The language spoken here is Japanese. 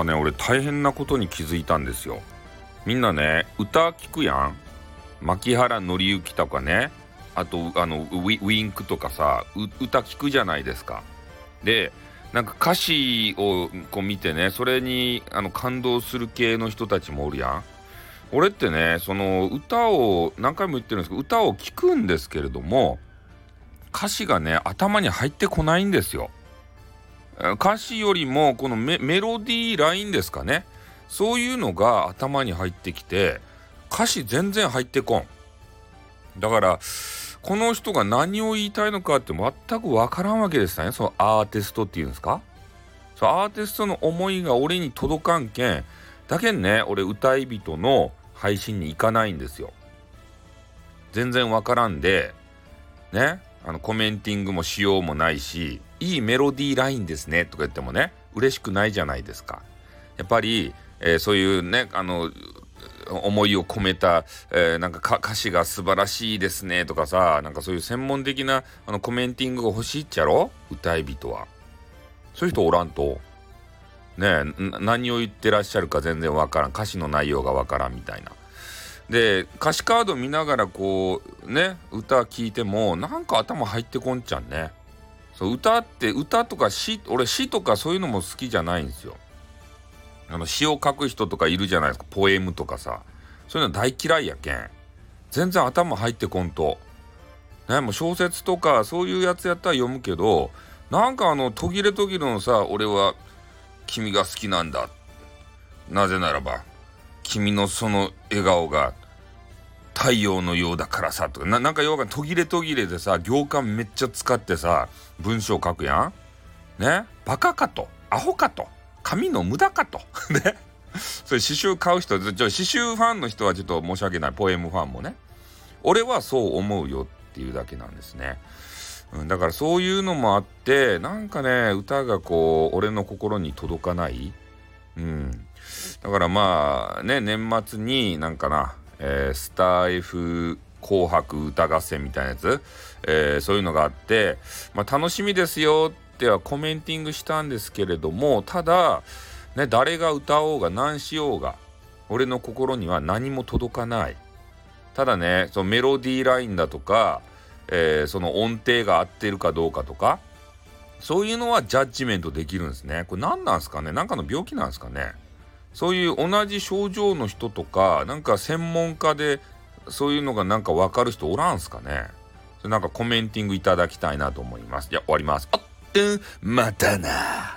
かね俺大変なことに気づいたんですよ。みんなね歌聞くやん。牧原紀之とかね。あとあのウィンクとかさ歌聞くじゃないですか。でなんか歌詞をこう見てねそれにあの感動する系の人たちもおるやん。俺ってねその歌を何回も言ってるんですけど歌を聴くんですけれども歌詞がね頭に入ってこないんですよ。歌詞よりもこのメロディーラインですかね。そういうのが頭に入ってきて歌詞全然入ってこん。だからこの人が何を言いたいのかって全く分からんわけですね。そのアーティストっていうんですか。そのアーティストの思いが俺に届かんけんだけんね俺歌い人の配信に行かないんですよ。全然分からんでねあのコメンティングもしようもないしいいメロディーラインですねとか言ってもね嬉しくないじゃないですか。やっぱり、えー、そういうねあの思いを込めた、えー、なんか歌詞が素晴らしいですねとかさなんかそういう専門的なあのコメンティングが欲しいっちゃろ？歌い人は。そういう人おらんと。ね何を言ってらっしゃるか全然わからん。歌詞の内容がわからんみたいな。で歌詞カード見ながらこうね歌聴いてもなんか頭入ってこんちゃんね。そう歌って歌とか詩俺詩とかそういうのも好きじゃないんですよ。あの詩を書く人とかいるじゃないですか。ポエムとかさ。そういうの大嫌いやけん。全然頭入ってこんと。ねもう小説とかそういうやつやったら読むけどなんかあの途切れ途切れのさ俺は君が好きなんだ。なぜならば君のその笑顔が太陽のようだからさとかなんか要は途切れ途切れでさ行間めっちゃ使ってさ文章書くやん。ね？バカかと。アホかと。紙の無駄かと。ね？それ詩集買う人ちょ詩集ファンの人はちょっと申し訳ない。ポエムファンもね。俺はそう思うよっていうだけなんですね、うん、だからそういうのもあってなんかね歌がこう俺の心に届かない。うん。だからまあね年末になんかな、えー、スター F 紅白歌合戦みたいなやつ、えー、そういうのがあって、まあ、楽しみですよってはコメンティングしたんですけれどもただ、ね、誰が歌おうが何しようが俺の心には何も届かない。ただねそのメロディーラインだとか、えー、その音程が合ってるかどうかとかそういうのはジャッジメントできるんですね。これ何なんすかね？何かの病気なんですかね？そういう同じ症状の人とかなんか専門家でそういうのがなんかわかる人おらんすかね？それなんかコメンティングいただきたいなと思います。じゃ終わります。あっ、うん、またな